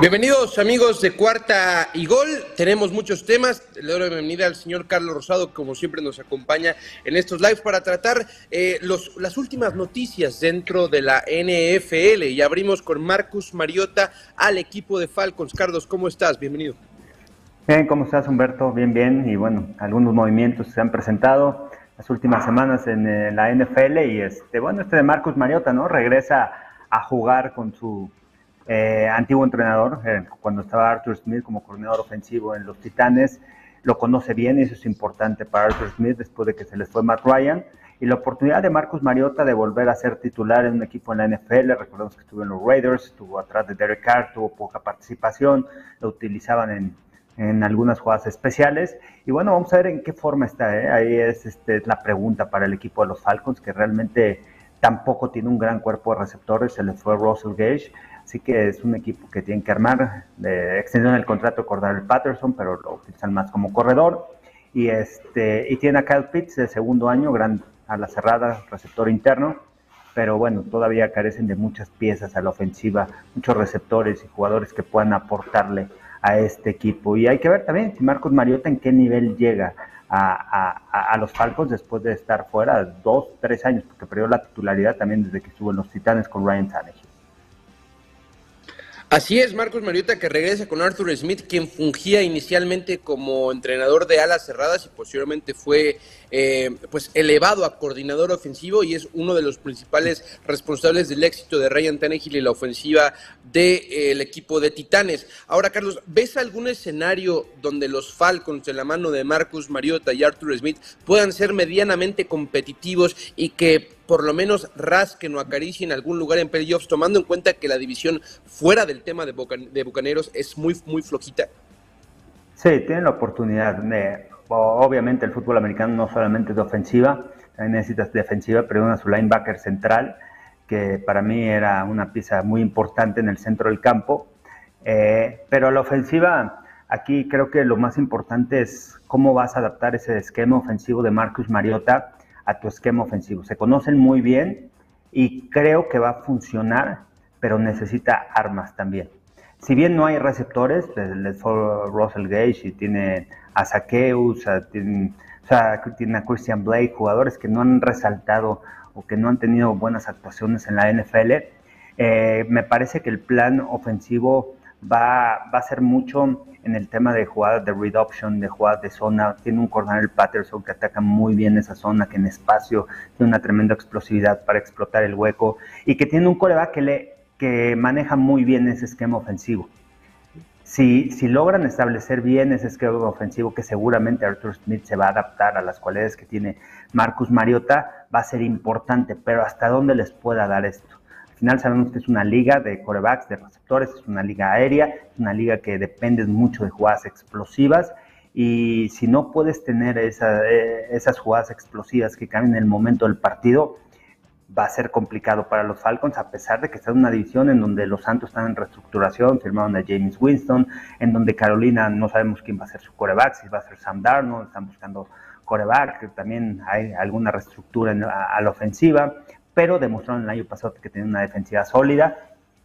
Bienvenidos amigos de Cuarta y Gol. Tenemos muchos temas. Le doy la bienvenida al señor Carlos Rosado, que como siempre nos acompaña en estos lives para tratar eh, las últimas noticias dentro de la NFL. Y abrimos con Marcus Mariota al equipo de Falcons. Carlos, ¿cómo estás? Bienvenido. Bien, ¿cómo estás Humberto? Bien, bien. Y bueno, algunos movimientos se han presentado las últimas semanas en eh, la NFL. Y este, bueno, este de Marcus Mariota, ¿no? Regresa a jugar con su eh, antiguo entrenador, eh, cuando estaba Arthur Smith como coordinador ofensivo en los Titanes, lo conoce bien y eso es importante para Arthur Smith después de que se les fue Matt Ryan. Y la oportunidad de Marcus Mariota de volver a ser titular en un equipo en la NFL, recordemos que estuvo en los Raiders, estuvo atrás de Derek Carr, tuvo poca participación, lo utilizaban en, en algunas jugadas especiales. Y bueno, vamos a ver en qué forma está. ¿eh? Ahí es este, la pregunta para el equipo de los Falcons, que realmente tampoco tiene un gran cuerpo de receptores, se le fue Russell Gage, Así que es un equipo que tiene que armar. Eh, extendieron el contrato de el Patterson, pero lo utilizan más como corredor. Y, este, y tiene a Kyle Pitts de segundo año, gran, a la cerrada, receptor interno. Pero bueno, todavía carecen de muchas piezas a la ofensiva, muchos receptores y jugadores que puedan aportarle a este equipo. Y hay que ver también si Marcos Mariota en qué nivel llega a, a, a, los Falcons después de estar fuera dos, tres años, porque perdió la titularidad también desde que estuvo en los Titanes con Ryan Tannehill. Así es, Marcos Mariota que regresa con Arthur Smith, quien fungía inicialmente como entrenador de alas cerradas y posteriormente fue eh, pues elevado a coordinador ofensivo y es uno de los principales responsables del éxito de Ryan Tannehill y la ofensiva del de, eh, equipo de Titanes. Ahora, Carlos, ¿ves algún escenario donde los Falcons, en la mano de Marcus Mariota y Arthur Smith, puedan ser medianamente competitivos y que por lo menos rasquen o acaricien algún lugar en playoffs, tomando en cuenta que la división fuera del tema de, Bucaneros es muy, muy flojita? Sí, tienen la oportunidad. Obviamente el fútbol americano no solamente es de ofensiva, también necesitas defensiva, pero una su linebacker central, que para mí era una pieza muy importante en el centro del campo. Eh, pero la ofensiva, aquí creo que lo más importante es cómo vas a adaptar ese esquema ofensivo de Marcus Mariota a tu esquema ofensivo. Se conocen muy bien y creo que va a funcionar, pero necesita armas también. Si bien no hay receptores, les fue Russell Gage y tiene a Saqueus, tiene, o sea, tiene a Christian Blake, jugadores que no han resaltado o que no han tenido buenas actuaciones en la NFL. Eh, me parece que el plan ofensivo va, va a ser mucho en el tema de jugadas de read de jugadas de zona. Tiene un el Patterson que ataca muy bien esa zona, que en espacio tiene una tremenda explosividad para explotar el hueco y que tiene un coreback que, le, que maneja muy bien ese esquema ofensivo. Si, si logran establecer bien ese esquema ofensivo, que seguramente Arthur Smith se va a adaptar a las cualidades que tiene Marcus Mariota, va a ser importante, pero ¿hasta dónde les pueda dar esto? Final sabemos que es una liga de corebacks, de receptores, es una liga aérea, es una liga que depende mucho de jugadas explosivas. Y si no puedes tener eh, esas jugadas explosivas que cambian en el momento del partido, va a ser complicado para los Falcons, a pesar de que está en una división en donde los Santos están en reestructuración, firmaron a James Winston, en donde Carolina no sabemos quién va a ser su coreback, si va a ser Sam Darnold, están buscando coreback, también hay alguna reestructura a la ofensiva pero demostraron el año pasado que tienen una defensiva sólida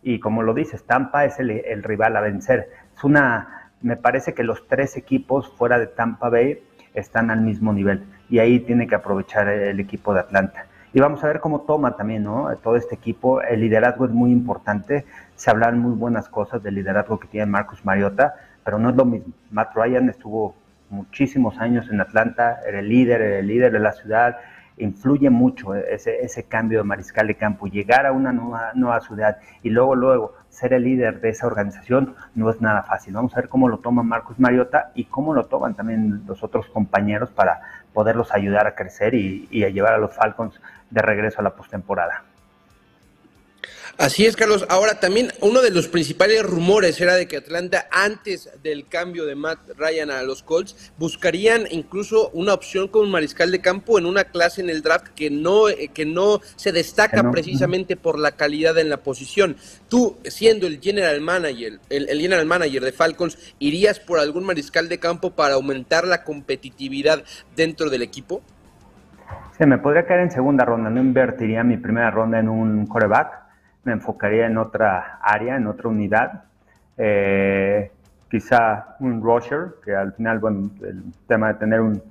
y como lo dices, Tampa es el, rival a vencer. Es una, me parece que los tres equipos fuera de Tampa Bay están al mismo nivel y ahí tiene que aprovechar el equipo de Atlanta. Y vamos a ver cómo toma también, ¿no? Todo este equipo, el liderazgo es muy importante, se hablan muy buenas cosas del liderazgo que tiene Marcus Mariota, pero no es lo mismo. Matt Ryan estuvo muchísimos años en Atlanta, era el líder, era el líder de la ciudad, influye mucho ese, ese cambio de mariscal de campo, llegar a una nueva, nueva ciudad y luego, luego ser el líder de esa organización no es nada fácil. Vamos a ver cómo lo toma Marcos Mariota y cómo lo toman también los otros compañeros para poderlos ayudar a crecer y, y a llevar a los Falcons de regreso a la postemporada. Así es, Carlos. Ahora también uno de los principales rumores era de que Atlanta, antes del cambio de Matt Ryan a los Colts, buscarían incluso una opción como mariscal de campo en una clase en el draft que no, eh, que no se destaca precisamente por la calidad en la posición. Tú, siendo el general manager, el, el general manager de Falcons, ¿irías por algún mariscal de campo para aumentar la competitividad dentro del equipo? Sí, me podría caer en segunda ronda. No invertiría mi primera ronda en un coreback me enfocaría en otra área, en otra unidad. Eh, quizá un rusher, que al final, bueno, el tema de tener un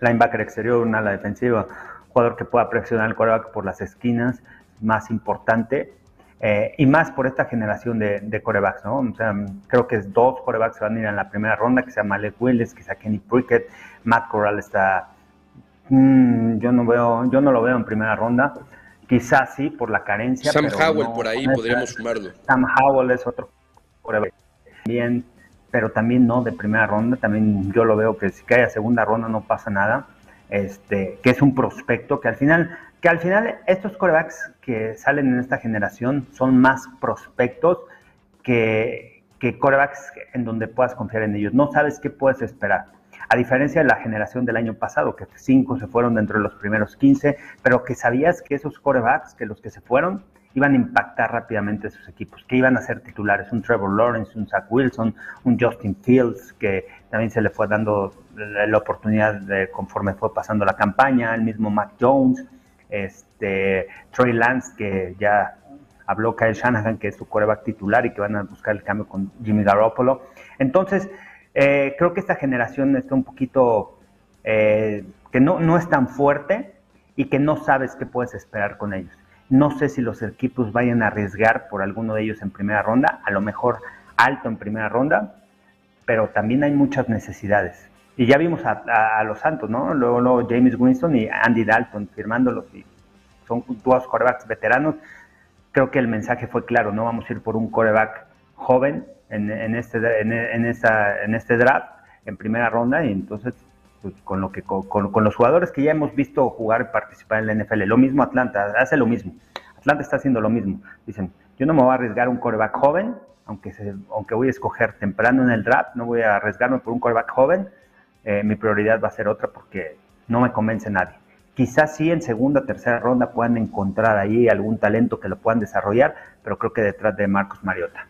linebacker exterior, un ala defensiva, jugador que pueda presionar el coreback por las esquinas, más importante. Eh, y más por esta generación de, de, corebacks, ¿no? O sea, creo que dos corebacks van a ir en la primera ronda, que sea Malek Willis, que sea Kenny Prickett, Matt Corral está, mm, yo no veo, yo no lo veo en primera ronda. Quizás sí, por la carencia. Sam Howell por ahí, podríamos sumarlo. Sam Howell es otro. Bien, pero también no de primera ronda. También yo lo veo que si cae a segunda ronda no pasa nada. Este, que es un prospecto que al final, que al final estos corebacks que salen en esta generación son más prospectos que, que corebacks en donde puedas confiar en ellos. No sabes qué puedes esperar a diferencia de la generación del año pasado, que cinco se fueron dentro de los primeros 15, pero que sabías que esos corebacks, que los que se fueron, iban a impactar rápidamente a sus equipos, que iban a ser titulares, un Trevor Lawrence, un Zach Wilson, un Justin Fields, que también se le fue dando la oportunidad de, conforme fue pasando la campaña, el mismo Mac Jones, este, Troy Lance, que ya habló Kyle Shanahan, que es su coreback titular y que van a buscar el cambio con Jimmy Garoppolo. Entonces, eh, creo que esta generación está un poquito, eh, que no, no es tan fuerte y que no sabes qué puedes esperar con ellos. No sé si los equipos vayan a arriesgar por alguno de ellos en primera ronda, a lo mejor alto en primera ronda, pero también hay muchas necesidades. Y ya vimos a, los Santos, ¿no? Luego, luego, James Winston y Andy Dalton firmándolos y son dos corebacks veteranos. Creo que el mensaje fue claro, no vamos a ir por un coreback joven en, este, en, esta, en este draft en primera ronda y entonces pues, con, lo que, con, los jugadores que ya hemos visto jugar y participar en la NFL, lo mismo Atlanta, hace lo mismo. Atlanta está haciendo lo mismo. Dicen, yo no me voy a arriesgar un coreback joven, aunque, aunque voy a escoger temprano en el draft, no voy a arriesgarme por un coreback joven, eh, mi prioridad va a ser otra porque no me convence nadie. Quizás sí en segunda, tercera ronda puedan encontrar ahí algún talento que lo puedan desarrollar, pero creo que detrás de Marcos Mariota.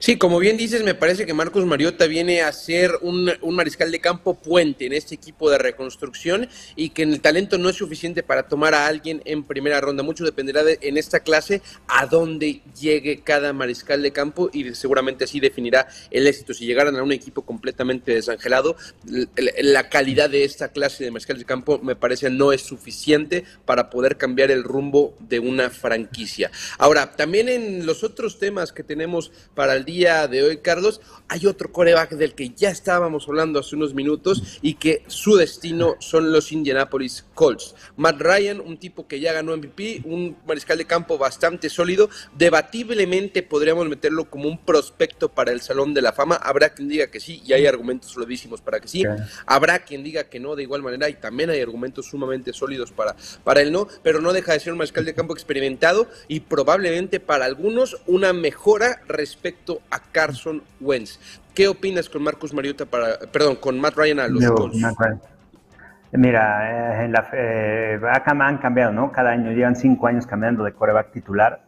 Sí, como bien dices, me parece que Marcos Mariota viene a ser un, mariscal de campo puente en este equipo de reconstrucción y que el talento no es suficiente para tomar a alguien en primera ronda. Mucho dependerá de, en esta clase a dónde llegue cada mariscal de campo y seguramente así definirá el éxito. Si llegaran a un equipo completamente desangelado, la calidad de esta clase de mariscales de campo me parece no es suficiente para poder cambiar el rumbo de una franquicia. Ahora, también en los otros temas que tenemos para el día de hoy, Carlos, hay otro coreback del que ya estábamos hablando hace unos minutos y que su destino son los Indianapolis Colts. Matt Ryan, un tipo que ya ganó MVP, un mariscal de campo bastante sólido, debatiblemente podríamos meterlo como un prospecto para el Salón de la Fama. Habrá quien diga que sí y hay argumentos solidísimos para que sí. Habrá quien diga que no de igual manera y también hay argumentos sumamente sólidos para, para el no, pero no deja de ser un mariscal de campo experimentado y probablemente para algunos una mejora respecto a Carson Wentz. ¿Qué opinas con Marcus Mariota para, perdón, con Matt Ryan a los Colts? Mira, eh, la, eh, han cambiado, ¿no? Cada año, llevan cinco años cambiando de coreback titular.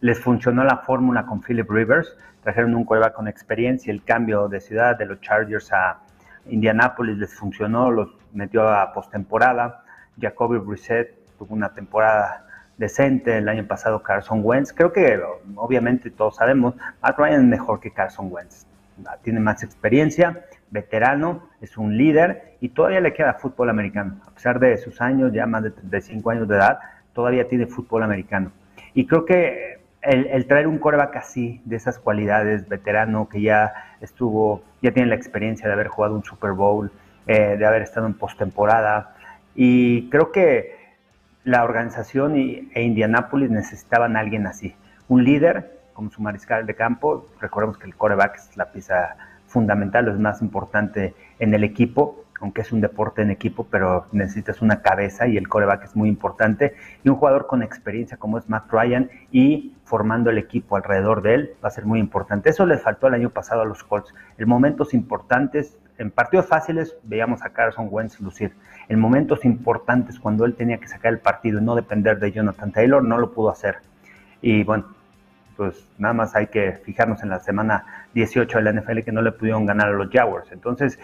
Les funcionó la fórmula con Philip Rivers, trajeron un coreback con experiencia, el cambio de ciudad de los Chargers a Indianapolis les funcionó, los metió a postemporada. Jacoby Brissett tuvo una temporada decente el año pasado Carson Wentz. Creo que obviamente todos sabemos, Matt Ryan es mejor que Carson Wentz. Tiene más experiencia, veterano, es un líder y todavía le queda fútbol americano. A pesar de sus años, ya más de 35 años de edad, todavía tiene fútbol americano. Y creo que el, traer un coreback así, de esas cualidades, veterano, que ya estuvo, ya tiene la experiencia de haber jugado un Super Bowl, eh, de haber estado en postemporada, Y creo que la organización y, e Indianapolis necesitaban alguien así, un líder como su mariscal de campo. Recordemos que el coreback es la pieza fundamental, es más importante en el equipo aunque es un deporte en equipo, pero necesitas una cabeza y el coreback es muy importante. Y un jugador con experiencia como es Matt Ryan y formando el equipo alrededor de él va a ser muy importante. Eso les faltó el año pasado a los Colts. En momentos importantes, en partidos fáciles, veíamos a Carson Wentz lucir. En momentos importantes, cuando él tenía que sacar el partido y no depender de Jonathan Taylor, no lo pudo hacer. Y bueno, pues nada más hay que fijarnos en la semana 18 de la NFL que no le pudieron ganar a los Jaguars. Entonces,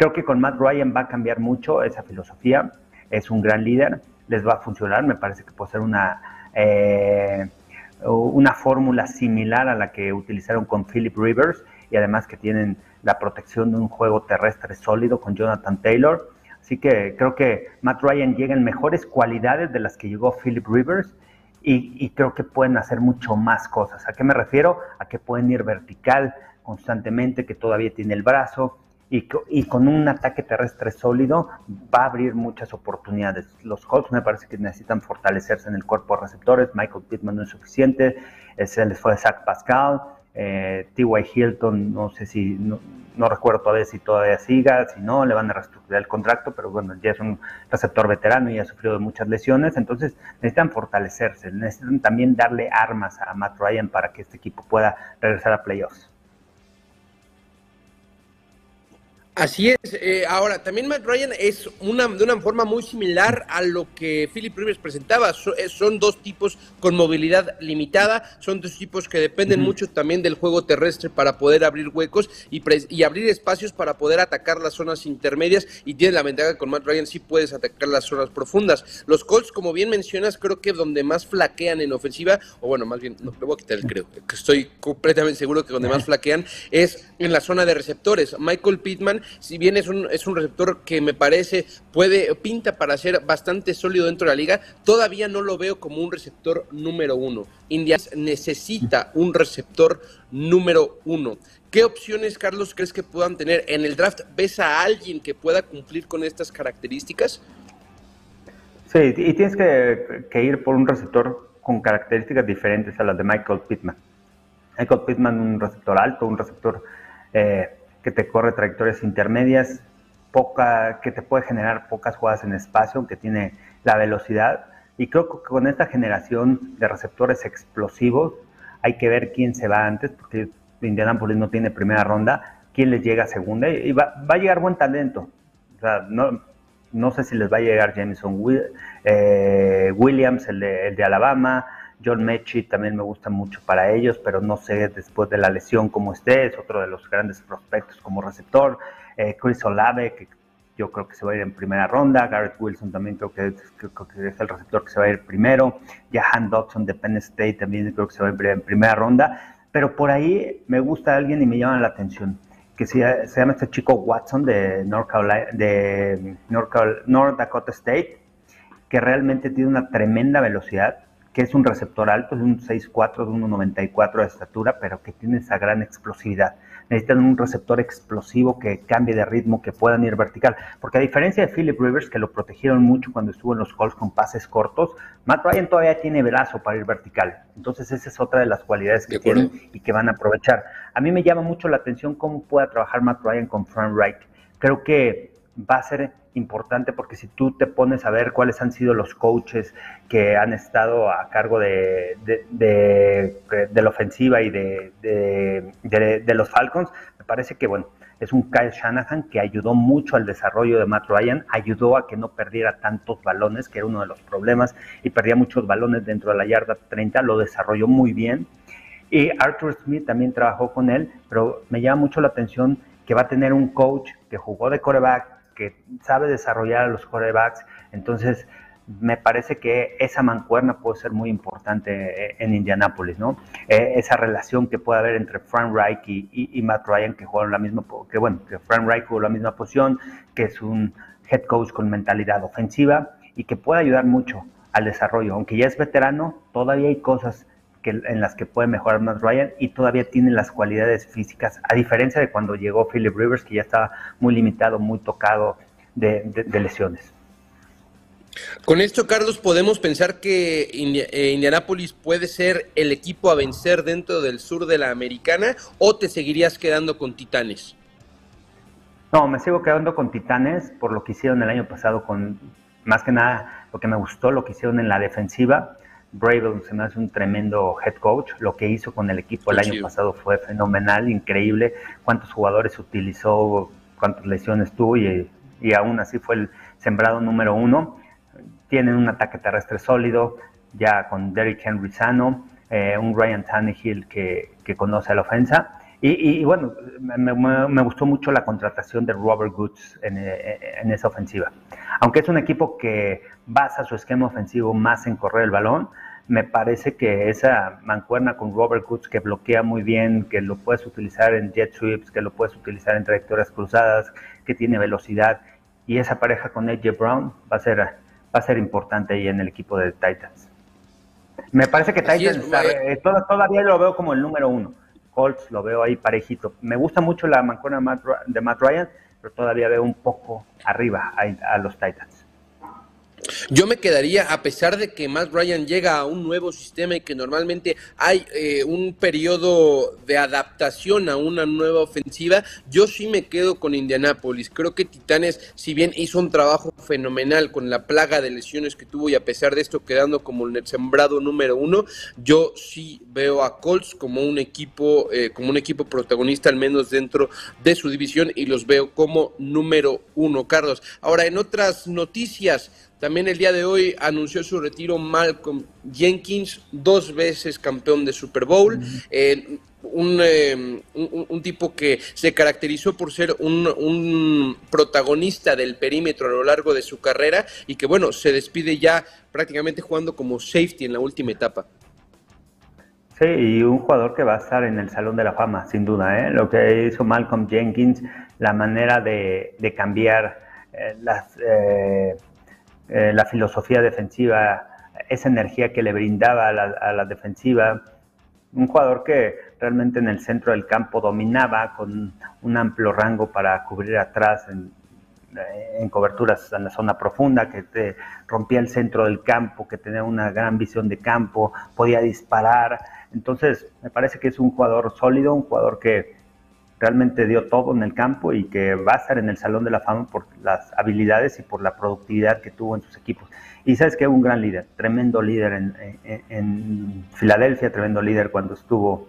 Creo que con Matt Ryan va a cambiar mucho esa filosofía. Es un gran líder, les va a funcionar. Me parece que puede ser una, eh, una fórmula similar a la que utilizaron con Philip Rivers y además que tienen la protección de un juego terrestre sólido con Jonathan Taylor. Así que creo que Matt Ryan llega en mejores cualidades de las que llegó Philip Rivers y, creo que pueden hacer mucho más cosas. ¿A qué me refiero? A que pueden ir vertical constantemente, que todavía tiene el brazo, y, con un ataque terrestre sólido va a abrir muchas oportunidades. Los Colts me parece que necesitan fortalecerse en el cuerpo de receptores. Michael Pittman no es suficiente. Se les fue Zach Pascal. Eh, T.Y. Hilton, no sé si, no, recuerdo todavía si todavía siga, si no, le van a reestructurar el contrato, pero bueno, ya es un receptor veterano y ha sufrido de muchas lesiones, entonces necesitan fortalecerse, necesitan también darle armas a Matt Ryan para que este equipo pueda regresar a playoffs. Así es. Eh, ahora, también Matt Ryan es una, de una forma muy similar a lo que Philip Rivers presentaba. Eh, son dos tipos con movilidad limitada, son dos tipos que dependen mucho también del juego terrestre para poder abrir huecos y, y, abrir espacios para poder atacar las zonas intermedias. Y tiene la ventaja que con Matt Ryan sí puedes atacar las zonas profundas. Los Colts, como bien mencionas, creo que donde más flaquean en ofensiva, o bueno, más bien, no, le voy a quitar el creo, que estoy completamente seguro que donde más flaquean es en la zona de receptores. Michael Pittman si bien es un, es un receptor que me parece puede, pinta para ser bastante sólido dentro de la liga, todavía no lo veo como un receptor número uno. Indias necesita un receptor número uno. ¿Qué opciones, Carlos, crees que puedan tener en el draft? ¿Ves a alguien que pueda cumplir con estas características? Sí, y tienes que, que ir por un receptor con características diferentes a las de Michael Pittman. Michael Pittman, un receptor alto, un receptor eh, que te corre trayectorias intermedias, poca, que te puede generar pocas jugadas en espacio, que tiene la velocidad. Y creo que con esta generación de receptores explosivos hay que ver quién se va antes, porque Indianapolis no tiene primera ronda, quién les llega segunda y va, a llegar buen talento. O sea, no, no sé si les va a llegar Jameson eh, Williams, el de, el de Alabama, John Mechie también me gusta mucho para ellos, pero no sé después de la lesión cómo esté, es otro de los grandes prospectos como receptor. Eh, Chris Olave, que yo creo que se va a ir en primera ronda. Garrett Wilson también creo que, es el receptor que se va a ir primero. Jahan Dodson de Penn State también creo que se va a ir en primera ronda. Pero por ahí me gusta alguien y me llama la atención, que se, llama este chico Watson de North, de North Dakota State, que realmente tiene una tremenda velocidad que es un receptor alto, es un 6'4, de 1'94 de estatura, pero que tiene esa gran explosividad. Necesitan un receptor explosivo que cambie de ritmo, que puedan ir vertical. Porque a diferencia de Philip Rivers, que lo protegieron mucho cuando estuvo en los Colts con pases cortos, Matt Ryan todavía tiene brazo para ir vertical. Entonces esa es otra de las cualidades que tienen y que van a aprovechar. A mí me llama mucho la atención cómo pueda trabajar Matt Ryan con Frank Reich. Creo que va a ser importante porque si tú te pones a ver cuáles han sido los coaches que han estado a cargo de, de, la ofensiva y de, los Falcons, me parece que, bueno, es un Kyle Shanahan que ayudó mucho al desarrollo de Matt Ryan, ayudó a que no perdiera tantos balones, que era uno de los problemas, y perdía muchos balones dentro de la yarda 30, lo desarrolló muy bien. Y Arthur Smith también trabajó con él, pero me llama mucho la atención que va a tener un coach que jugó de coreback, que sabe desarrollar a los quarterbacks. Entonces, me parece que esa mancuerna puede ser muy importante eh, en Indianápolis, ¿no? Eh, esa relación que puede haber entre Frank Reich y, Matt Ryan, que jugaron la misma, que bueno, que Frank Reich jugó la misma posición, que es un head coach con mentalidad ofensiva y que puede ayudar mucho al desarrollo. Aunque ya es veterano, todavía hay cosas en las que puede mejorar Matt Ryan y todavía tiene las cualidades físicas, a diferencia de cuando llegó Philip Rivers, que ya estaba muy limitado, muy tocado de, lesiones. Con esto, Carlos, podemos pensar que eh, Indianápolis puede ser el equipo a vencer dentro del sur de la americana o te seguirías quedando con Titanes? No, me sigo quedando con Titanes por lo que hicieron el año pasado con, más que nada, lo que me gustó, lo que hicieron en la defensiva. Bravel se me hace un tremendo head coach. Lo que hizo con el equipo el año pasado fue fenomenal, increíble. Cuántos jugadores utilizó, cuántas lesiones tuvo y, y aún así fue el sembrado número uno. Tienen un ataque terrestre sólido, ya con Derrick Henry sano, eh, un Ryan Tannehill que, que conoce la ofensa y, bueno, me, gustó mucho la contratación de Robert Goods en, en, esa ofensiva. Aunque es un equipo que basa su esquema ofensivo más en correr el balón, me parece que esa mancuerna con Robert Goods que bloquea muy bien, que lo puedes utilizar en jet sweeps, que lo puedes utilizar en trayectorias cruzadas, que tiene velocidad, y esa pareja con AJ Brown va a ser, va a ser importante ahí en el equipo de Titans. Me parece que Titans eh, todavía lo veo como el número uno Colts lo veo ahí parejito. Me gusta mucho la mancuerna de Matt Ryan, pero todavía veo un poco arriba a, a los Titans. Yo me quedaría, a pesar de que Matt Ryan llega a un nuevo sistema y que normalmente hay eh, un periodo de adaptación a una nueva ofensiva, yo sí me quedo con Indianapolis. Creo que Titanes, si bien hizo un trabajo fenomenal con la plaga de lesiones que tuvo y a pesar de esto quedando como el sembrado número uno, yo sí veo a Colts como un equipo, eh, como un equipo protagonista, al menos dentro de su división, y los veo como número uno, Carlos. Ahora, en otras noticias, también el día de hoy anunció su retiro Malcolm Jenkins, dos veces campeón de Super Bowl. Eh, eh, un, tipo que se caracterizó por ser un, protagonista del perímetro a lo largo de su carrera y que bueno, se despide ya prácticamente jugando como safety en la última etapa. Sí, y un jugador que va a estar en el Salón de la Fama, sin duda. ¿eh? Lo que hizo Malcolm Jenkins, la manera de, cambiar las eh, la filosofía defensiva, esa energía que le brindaba a la, defensiva. Un jugador que realmente en el centro del campo dominaba con un amplio rango para cubrir atrás en, coberturas en la zona profunda, que rompía el centro del campo, que tenía una gran visión de campo, podía disparar. Entonces, me parece que es un jugador sólido, un jugador que realmente dio todo en el campo y que va a estar en el Salón de la Fama por las habilidades y por la productividad que tuvo en sus equipos. Y sabes que un gran líder, tremendo líder en, Filadelfia, tremendo líder cuando estuvo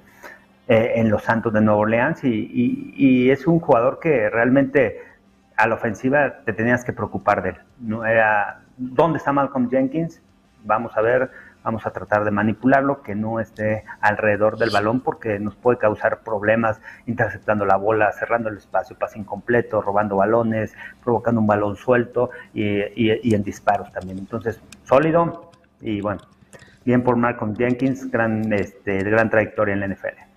eh, en los Santos de Nueva Orleans y, es un jugador que realmente a la ofensiva te tenías que preocupar de él. ¿no? Era, ¿Dónde está Malcolm Jenkins? Vamos a ver Vamos a tratar de manipularlo, que no esté alrededor del balón porque nos puede causar problemas interceptando la bola, cerrando el espacio, pase incompleto, robando balones, provocando un balón suelto y, en disparos también. Entonces, sólido y bueno, bien por Malcolm Jenkins, gran, este, gran trayectoria en la NFL.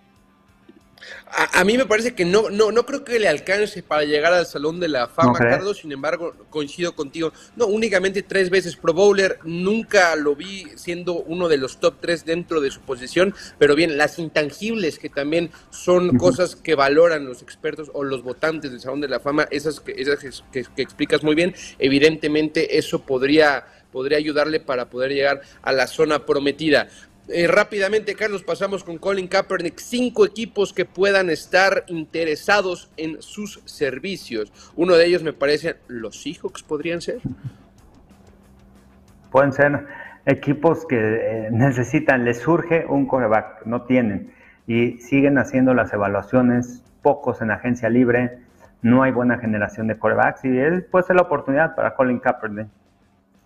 A, mí me parece que no, no, no creo que le alcance para llegar al Salón de la Fama, Carlos. Sin embargo, coincido contigo. No, únicamente tres veces Pro Bowler. Nunca lo vi siendo uno de los top tres dentro de su posición. Pero bien, las intangibles, que también son cosas que valoran los expertos o los votantes del Salón de la Fama, esas, que, esas que, que explicas muy bien, evidentemente eso podría podría ayudarle para poder llegar a la zona prometida. Eh, rápidamente, Carlos, pasamos con Colin Kaepernick. Cinco equipos que puedan estar interesados en sus servicios. Uno de ellos me parece los Seahawks podrían ser. Pueden ser equipos que eh, necesitan, les surge un coreback, no tienen. Y siguen haciendo las evaluaciones, pocos en agencia libre, no hay buena generación de corebacks y él puede ser la oportunidad para Colin Kaepernick.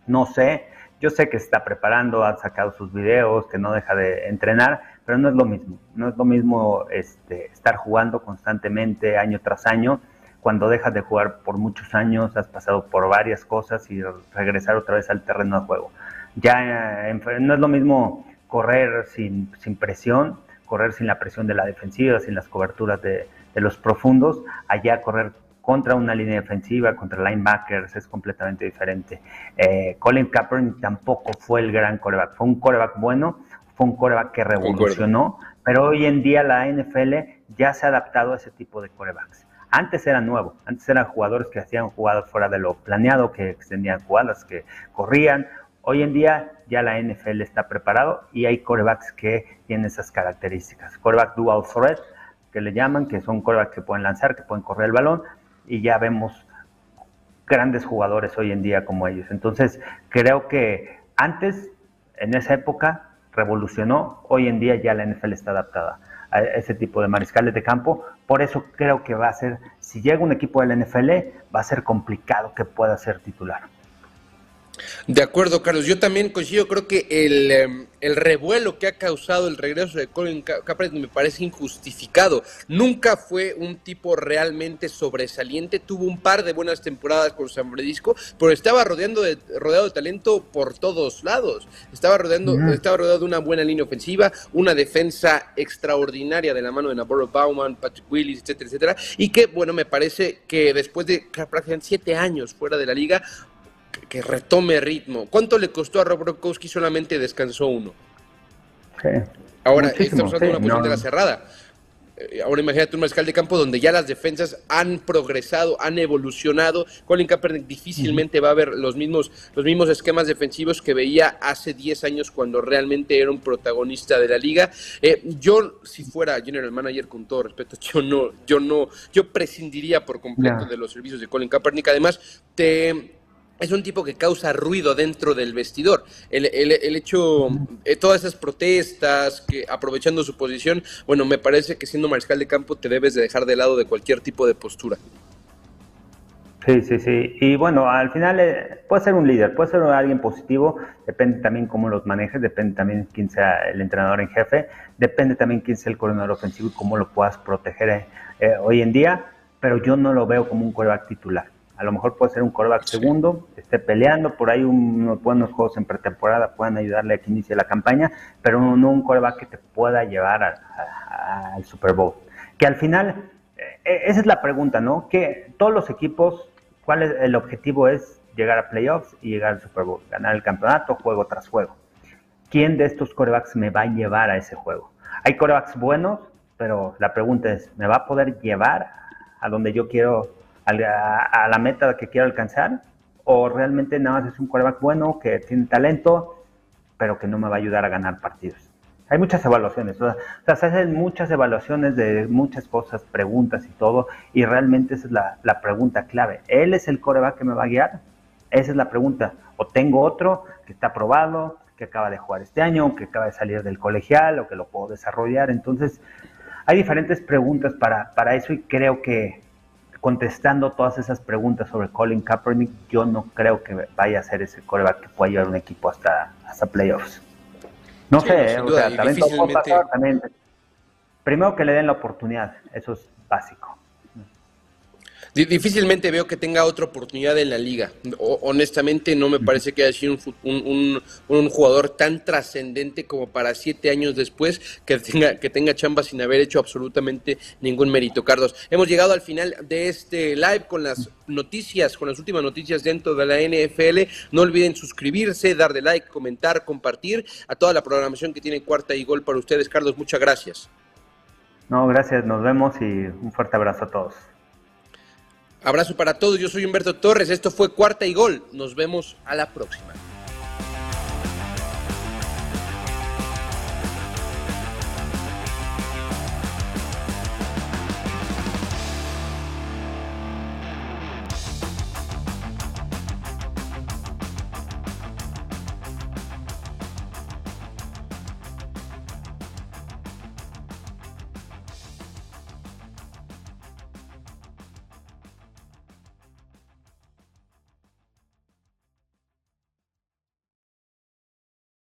No sé, yo sé que se está preparando, ha sacado sus videos, que no deja de entrenar, pero no es lo mismo. No es lo mismo este, estar jugando constantemente año tras año. Cuando dejas de jugar por muchos años, has pasado por varias cosas y regresar otra vez al terreno de juego. Ya eh, no es lo mismo correr sin, sin presión, correr sin la presión de la defensiva, sin las coberturas de los profundos, allá correr contra una línea defensiva, contra linebackers, es completamente diferente. Eh, Colin Kaepernick tampoco fue el gran coreback, fue un coreback bueno, fue un coreback que revolucionó, pero hoy en día la NFL ya se ha adaptado a ese tipo de corebacks, Antes era nuevo, antes eran jugadores que hacían jugadas fuera de lo planeado, que extendían jugadas, que corrían. Hoy en día ya la NFL está preparado y hay corebacks que tienen esas características. Coreback dual threat, que le llaman, que son corebacks que pueden lanzar, que pueden correr el balón y ya vemos grandes jugadores hoy en día como ellos. Entonces, creo que antes, en esa época, revolucionó, hoy en día ya la NFL está adaptada a ese tipo de mariscales de campo. Por eso creo que va a ser, si llega un equipo de la NFL, va a ser complicado que pueda ser titular. De acuerdo, Carlos. Yo también coincido. Creo que el, em, el revuelo que ha causado el regreso de Colin Kaepernick me parece injustificado. Nunca fue un tipo realmente sobresaliente. Tuvo un par de buenas temporadas con San Francisco, pero estaba rodeando de, rodeado de talento por todos lados. Estaba, rodeando, estaba rodeado de una buena línea ofensiva, una defensa extraordinaria de la mano de Navarro Bauman, Patrick Willis, etcétera, etcétera. Y que, bueno, me parece que después de prácticamente siete años fuera de la liga, que retome ritmo. ¿Cuánto le costó a Rob Gronkowski? Solamente descansó uno. Ahora, estamos hablando de una posición de la cerrada. Eh, ahora imagínate un mariscal de campo donde ya las defensas han progresado, han evolucionado. Colin Kaepernick difícilmente va a ver los mismos, los mismos esquemas defensivos que veía hace 10 años cuando realmente era un protagonista de la liga. Eh, yo, si fuera general manager, con todo respeto, yo no, yo no, yo prescindiría por completo de los servicios de Colin Kaepernick. Además, te es un tipo que causa ruido dentro del vestidor. El, el, hecho, eh, todas esas protestas, que aprovechando su posición, bueno, me parece que siendo mariscal de campo te debes de dejar de lado de cualquier tipo de postura. Sí, sí, sí. Y bueno, al final eh, puede ser un líder, puede ser alguien positivo, depende también cómo los manejes, depende también quién sea el entrenador en jefe, depende también quién sea el coordinador ofensivo y cómo lo puedas proteger eh, hoy en día, pero yo no lo veo como un coreback titular a lo mejor puede ser un coreback segundo, esté peleando, por ahí unos buenos juegos en pretemporada puedan ayudarle a que inicie la campaña, pero no, un coreback que te pueda llevar al Super Bowl. Que al final, eh, esa es la pregunta, ¿no? Que todos los equipos, ¿cuál es el objetivo? Es llegar a playoffs y llegar al Super Bowl, ganar el campeonato juego tras juego. ¿Quién de estos corebacks me va a llevar a ese juego? Hay corebacks buenos, pero la pregunta es, ¿me va a poder llevar a donde yo quiero a, la meta que quiero alcanzar, o realmente nada más es un quarterback bueno que tiene talento, pero que no me va a ayudar a ganar partidos. Hay muchas evaluaciones, o sea, se hacen muchas evaluaciones de muchas cosas, preguntas y todo, y realmente esa es la, la pregunta clave. ¿Él es el coreback que me va a guiar? Esa es la pregunta. O tengo otro que está aprobado, que acaba de jugar este año, que acaba de salir del colegial o que lo puedo desarrollar. Entonces, hay diferentes preguntas para, para eso y creo que, contestando todas esas preguntas sobre Colin Kaepernick, yo no creo que vaya a ser ese coreback que pueda llevar un equipo hasta, hasta playoffs. No sé, o sea, también, Primero que le den la oportunidad, eso es básico. Difícilmente veo que tenga otra oportunidad en la liga. honestamente, no me parece que haya sido un, un, jugador tan trascendente como para siete años después que tenga, que tenga chamba sin haber hecho absolutamente ningún mérito. Carlos, hemos llegado al final de este live con las noticias, con las últimas noticias dentro de la NFL. No olviden suscribirse, darle like, comentar, compartir a toda la programación que tiene Cuarta y Gol para ustedes. Carlos, muchas gracias. No, gracias, nos vemos y un fuerte abrazo a todos. Abrazo para todos, yo soy Humberto Torres, esto fue Cuarta y Gol, nos vemos a la próxima.